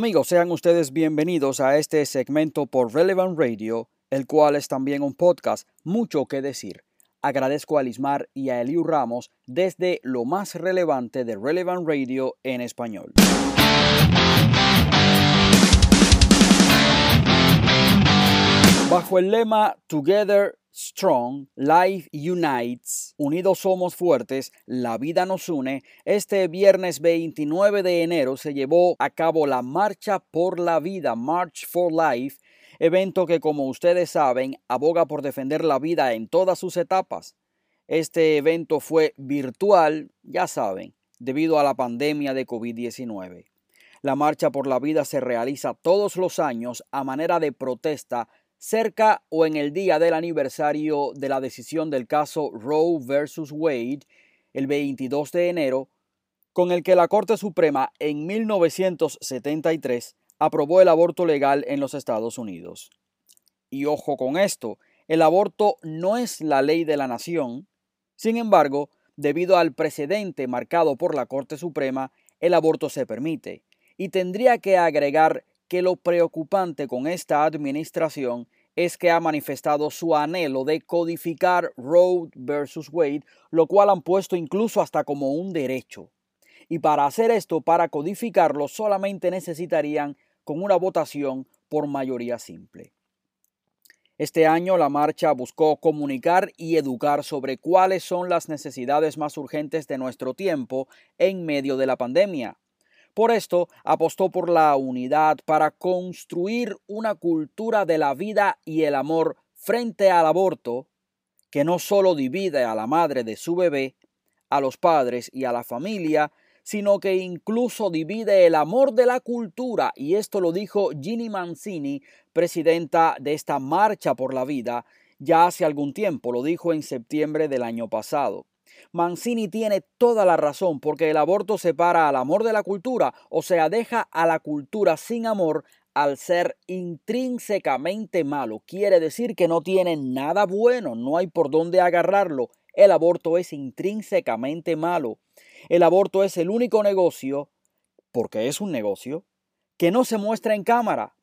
Amigos, sean ustedes bienvenidos a este segmento por Relevant Radio, el cual es también un podcast, mucho que decir. Agradezco a Lismar y a Eliu Ramos desde lo más relevante de Relevant Radio en español. Bajo el lema Together Strong, Life Unites, Unidos Somos Fuertes, La Vida Nos Une, este viernes 29 de enero se llevó a cabo la Marcha por la Vida, March for Life, evento que como ustedes saben aboga por defender la vida en todas sus etapas. Este evento fue virtual, ya saben, debido a la pandemia de COVID-19. La Marcha por la Vida se realiza todos los años a manera de protesta cerca o en el día del aniversario de la decisión del caso Roe versus Wade, el 22 de enero, con el que la Corte Suprema en 1973 aprobó el aborto legal en los Estados Unidos. Y ojo con esto, el aborto no es la ley de la nación, sin embargo, debido al precedente marcado por la Corte Suprema, el aborto se permite. Y tendría que agregar que lo preocupante con esta administración es que ha manifestado su anhelo de codificar Roe versus Wade, lo cual han puesto incluso hasta como un derecho. Y para hacer esto, para codificarlo, solamente necesitarían con una votación por mayoría simple. Este año la marcha buscó comunicar y educar sobre cuáles son las necesidades más urgentes de nuestro tiempo en medio de la pandemia. Por esto apostó por la unidad para construir una cultura de la vida y el amor frente al aborto que no solo divide a la madre de su bebé, a los padres y a la familia, sino que incluso divide el amor de la cultura, y esto lo dijo Ginny Mancini, presidenta de esta Marcha por la Vida, ya hace algún tiempo, lo dijo en septiembre del año pasado. Mancini tiene toda la razón porque el aborto separa al amor de la cultura, o sea, deja a la cultura sin amor al ser intrínsecamente malo. Quiere decir que no tiene nada bueno, no hay por dónde agarrarlo. El aborto es intrínsecamente malo. El aborto es el único negocio, porque es un negocio, que no se muestra en cámara.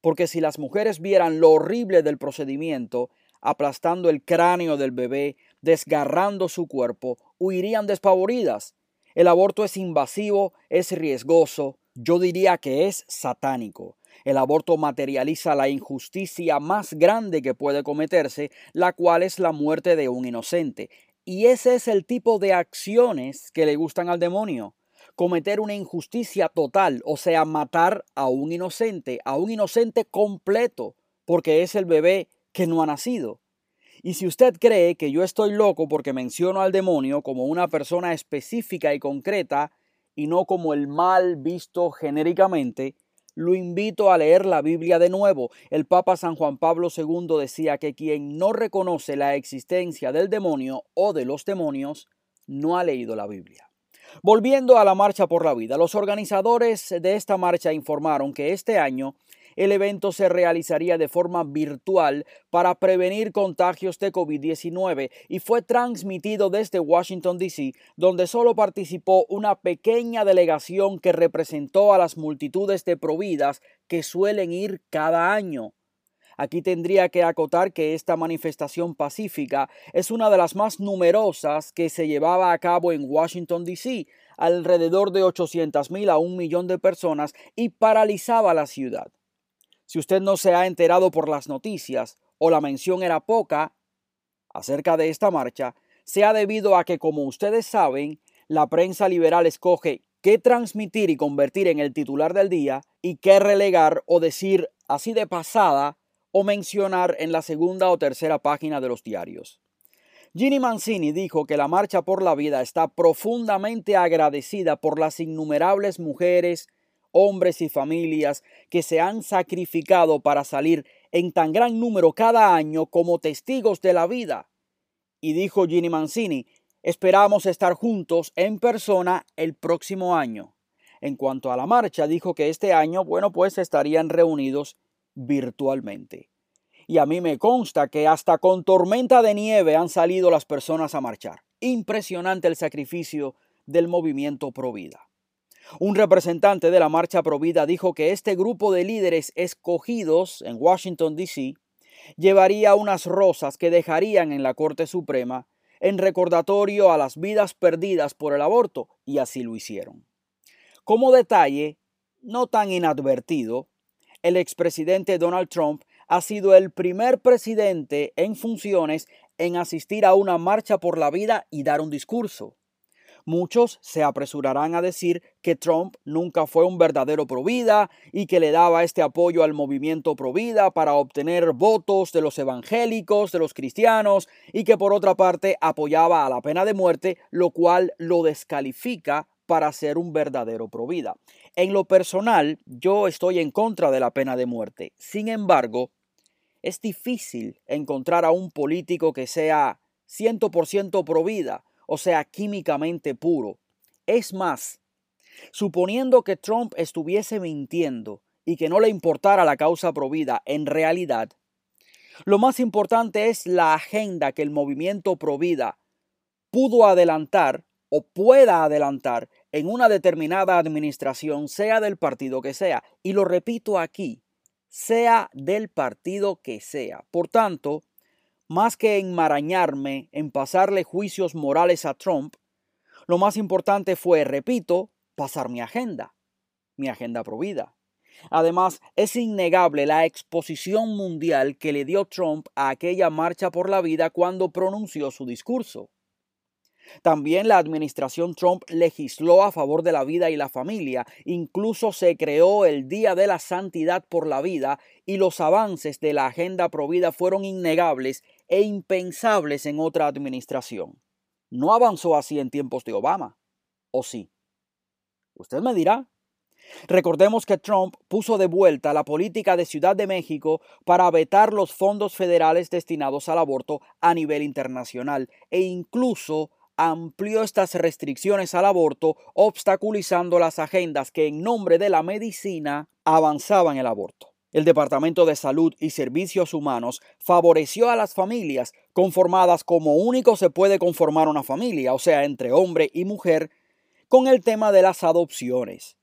Porque si las mujeres vieran lo horrible del procedimiento, aplastando el cráneo del bebé, desgarrando su cuerpo, huirían despavoridas. El aborto es invasivo, es riesgoso, yo diría que es satánico. El aborto materializa la injusticia más grande que puede cometerse, la cual es la muerte de un inocente. Y ese es el tipo de acciones que le gustan al demonio. Cometer una injusticia total, o sea, matar a un inocente, a un inocente completo, porque es el bebé que no ha nacido. Y si usted cree que yo estoy loco porque menciono al demonio como una persona específica y concreta y no como el mal visto genéricamente, lo invito a leer la Biblia de nuevo. El Papa San Juan Pablo II decía que quien no reconoce la existencia del demonio o de los demonios no ha leído la Biblia. Volviendo a la Marcha por la Vida, los organizadores de esta marcha informaron que este año el evento se realizaría de forma virtual para prevenir contagios de COVID-19 y fue transmitido desde Washington, D.C., donde solo participó una pequeña delegación que representó a las multitudes de providas que suelen ir cada año. Aquí tendría que acotar que esta manifestación pacífica es una de las más numerosas que se llevaba a cabo en Washington, D.C., alrededor de 800.000 a un millón de personas y paralizaba la ciudad. Si usted no se ha enterado por las noticias o la mención era poca acerca de esta marcha, sea debido a que, como ustedes saben, la prensa liberal escoge qué transmitir y convertir en el titular del día y qué relegar o decir así de pasada o mencionar en la segunda o tercera página de los diarios. Ginny Mancini dijo que la Marcha por la Vida está profundamente agradecida por las innumerables mujeres, hombres y familias que se han sacrificado para salir en tan gran número cada año como testigos de la vida. Y dijo Ginny Mancini, esperamos estar juntos en persona el próximo año. En cuanto a la marcha, dijo que este año, bueno, pues estarían reunidos virtualmente. Y a mí me consta que hasta con tormenta de nieve han salido las personas a marchar. Impresionante el sacrificio del movimiento Provida. Un representante de la Marcha Provida dijo que este grupo de líderes escogidos en Washington, D.C., llevaría unas rosas que dejarían en la Corte Suprema en recordatorio a las vidas perdidas por el aborto, y así lo hicieron. Como detalle, no tan inadvertido, el expresidente Donald Trump ha sido el primer presidente en funciones en asistir a una marcha por la vida y dar un discurso. Muchos se apresurarán a decir que Trump nunca fue un verdadero provida y que le daba este apoyo al movimiento provida para obtener votos de los evangélicos, de los cristianos y que por otra parte apoyaba a la pena de muerte, lo cual lo descalifica para ser un verdadero provida. En lo personal, yo estoy en contra de la pena de muerte. Sin embargo, es difícil encontrar a un político que sea 100% provida o sea, químicamente puro. Es más, suponiendo que Trump estuviese mintiendo y que no le importara la causa provida en realidad, lo más importante es la agenda que el movimiento provida pudo adelantar o pueda adelantar en una determinada administración, sea del partido que sea. Y lo repito aquí, sea del partido que sea. Por tanto, más que enmarañarme en pasarle juicios morales a Trump, lo más importante fue, repito, pasar mi agenda, mi agenda provida. Además, es innegable la exposición mundial que le dio Trump a aquella marcha por la vida cuando pronunció su discurso. También la administración Trump legisló a favor de la vida y la familia, incluso se creó el Día de la Santidad por la Vida y los avances de la agenda provida fueron innegables e impensables en otra administración. No avanzó así en tiempos de Obama, ¿o sí? Usted me dirá. Recordemos que Trump puso de vuelta la política de Ciudad de México para vetar los fondos federales destinados al aborto a nivel internacional e incluso amplió estas restricciones al aborto, obstaculizando las agendas que en nombre de la medicina avanzaban el aborto. El Departamento de Salud y Servicios Humanos favoreció a las familias conformadas como único se puede conformar una familia, o sea, entre hombre y mujer, con el tema de las adopciones.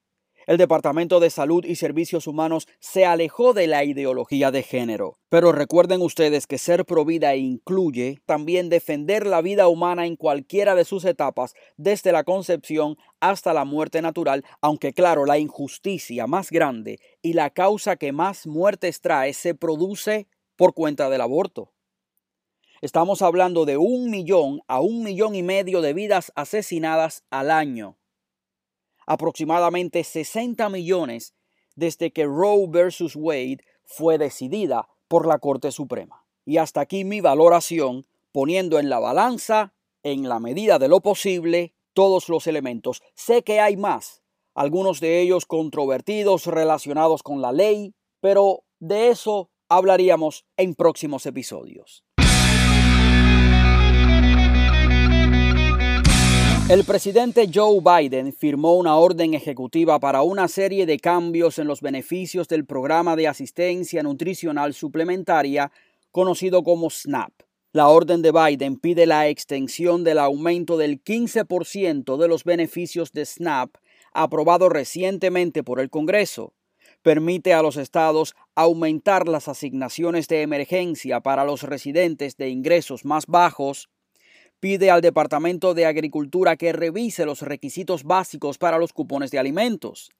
El Departamento de Salud y Servicios Humanos se alejó de la ideología de género. Pero recuerden ustedes que ser provida incluye también defender la vida humana en cualquiera de sus etapas, desde la concepción hasta la muerte natural, aunque claro, la injusticia más grande y la causa que más muertes trae se produce por cuenta del aborto. Estamos hablando de un millón a un millón y medio de vidas asesinadas al año aproximadamente 60 millones desde que Roe versus Wade fue decidida por la Corte Suprema. Y hasta aquí mi valoración, poniendo en la balanza, en la medida de lo posible, todos los elementos. Sé que hay más, algunos de ellos controvertidos relacionados con la ley, pero de eso hablaríamos en próximos episodios. El presidente Joe Biden firmó una orden ejecutiva para una serie de cambios en los beneficios del programa de asistencia nutricional suplementaria conocido como SNAP. La orden de Biden pide la extensión del aumento del 15% de los beneficios de SNAP aprobado recientemente por el Congreso. Permite a los estados aumentar las asignaciones de emergencia para los residentes de ingresos más bajos pide al Departamento de Agricultura que revise los requisitos básicos para los cupones de alimentos.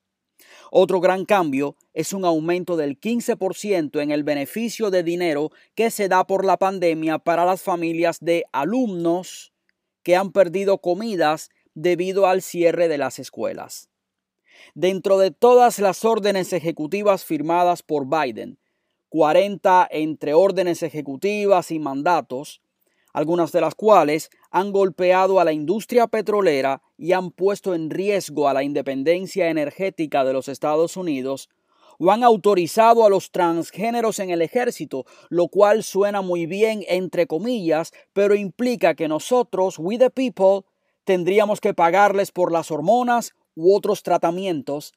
Otro gran cambio es un aumento del 15% en el beneficio de dinero que se da por la pandemia para las familias de alumnos que han perdido comidas debido al cierre de las escuelas. Dentro de todas las órdenes ejecutivas firmadas por Biden, 40 entre órdenes ejecutivas y mandatos, algunas de las cuales han golpeado a la industria petrolera y han puesto en riesgo a la independencia energética de los Estados Unidos, o han autorizado a los transgéneros en el ejército, lo cual suena muy bien entre comillas, pero implica que nosotros, we the people, tendríamos que pagarles por las hormonas u otros tratamientos.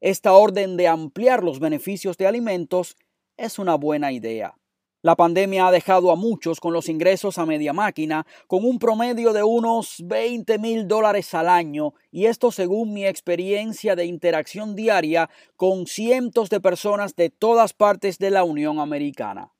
Esta orden de ampliar los beneficios de alimentos es una buena idea. La pandemia ha dejado a muchos con los ingresos a media máquina, con un promedio de unos 20 mil dólares al año, y esto según mi experiencia de interacción diaria con cientos de personas de todas partes de la Unión Americana.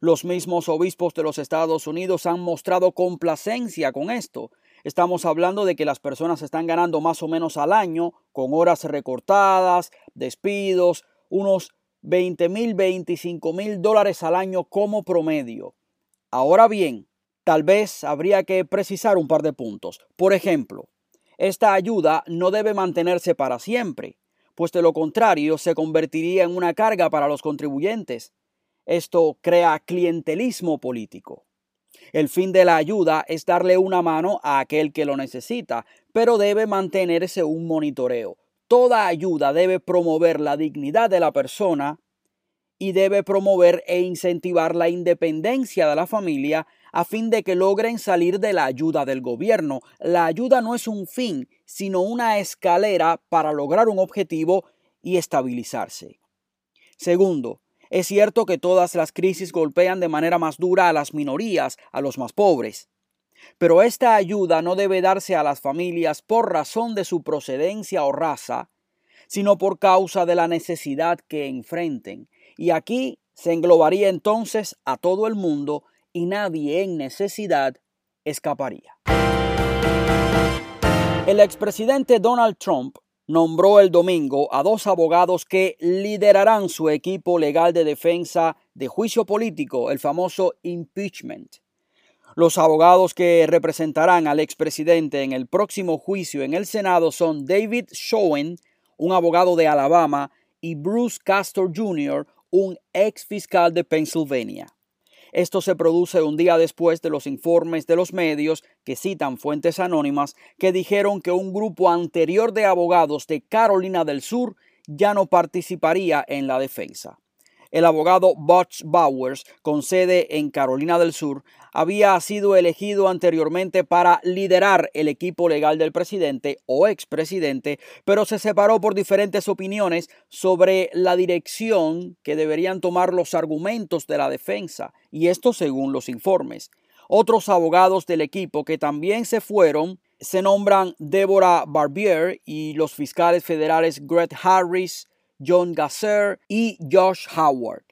Los mismos obispos de los Estados Unidos han mostrado complacencia con esto. Estamos hablando de que las personas están ganando más o menos al año, con horas recortadas, despidos, unos 20 mil, 25 mil dólares al año como promedio. Ahora bien, tal vez habría que precisar un par de puntos. Por ejemplo, esta ayuda no debe mantenerse para siempre, pues de lo contrario se convertiría en una carga para los contribuyentes. Esto crea clientelismo político. El fin de la ayuda es darle una mano a aquel que lo necesita, pero debe mantenerse un monitoreo. Toda ayuda debe promover la dignidad de la persona y debe promover e incentivar la independencia de la familia a fin de que logren salir de la ayuda del gobierno. La ayuda no es un fin, sino una escalera para lograr un objetivo y estabilizarse. Segundo, es cierto que todas las crisis golpean de manera más dura a las minorías, a los más pobres. Pero esta ayuda no debe darse a las familias por razón de su procedencia o raza, sino por causa de la necesidad que enfrenten. Y aquí se englobaría entonces a todo el mundo y nadie en necesidad escaparía. El expresidente Donald Trump nombró el domingo a dos abogados que liderarán su equipo legal de defensa de juicio político, el famoso impeachment. Los abogados que representarán al expresidente en el próximo juicio en el Senado son David Schoen, un abogado de Alabama, y Bruce Castor Jr., un ex fiscal de Pennsylvania. Esto se produce un día después de los informes de los medios que citan fuentes anónimas que dijeron que un grupo anterior de abogados de Carolina del Sur ya no participaría en la defensa. El abogado Butch Bowers, con sede en Carolina del Sur, había sido elegido anteriormente para liderar el equipo legal del presidente o expresidente, pero se separó por diferentes opiniones sobre la dirección que deberían tomar los argumentos de la defensa, y esto según los informes. Otros abogados del equipo que también se fueron se nombran Deborah Barbier y los fiscales federales Greg Harris, John Gasser y Josh Howard.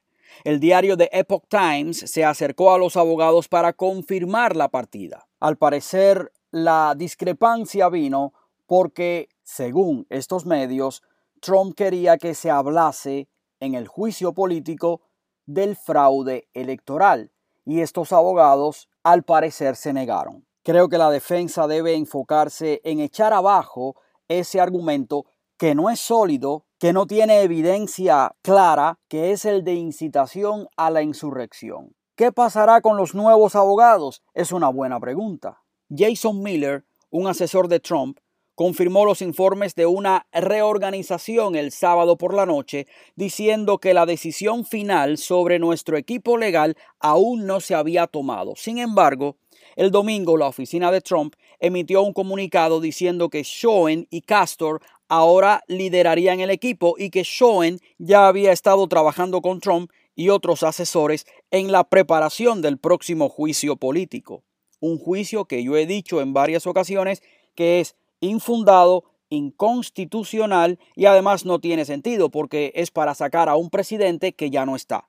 El diario The Epoch Times se acercó a los abogados para confirmar la partida. Al parecer, la discrepancia vino porque, según estos medios, Trump quería que se hablase en el juicio político del fraude electoral y estos abogados al parecer se negaron. Creo que la defensa debe enfocarse en echar abajo ese argumento que no es sólido, que no tiene evidencia clara, que es el de incitación a la insurrección. ¿Qué pasará con los nuevos abogados? Es una buena pregunta. Jason Miller, un asesor de Trump, confirmó los informes de una reorganización el sábado por la noche, diciendo que la decisión final sobre nuestro equipo legal aún no se había tomado. Sin embargo, el domingo la oficina de Trump emitió un comunicado diciendo que Schoen y Castor ahora liderarían el equipo y que Schoen ya había estado trabajando con Trump y otros asesores en la preparación del próximo juicio político. Un juicio que yo he dicho en varias ocasiones que es infundado, inconstitucional y además no tiene sentido porque es para sacar a un presidente que ya no está.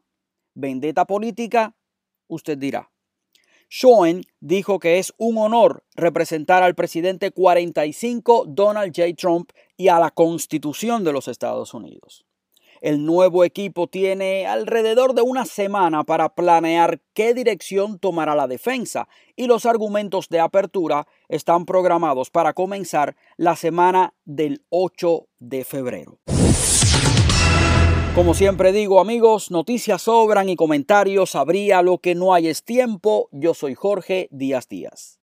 Vendetta política, usted dirá. Schoen dijo que es un honor representar al presidente 45 Donald J. Trump y a la Constitución de los Estados Unidos. El nuevo equipo tiene alrededor de una semana para planear qué dirección tomará la defensa y los argumentos de apertura están programados para comenzar la semana del 8 de febrero. Como siempre digo amigos, noticias sobran y comentarios habría lo que no hay es tiempo. Yo soy Jorge Díaz Díaz.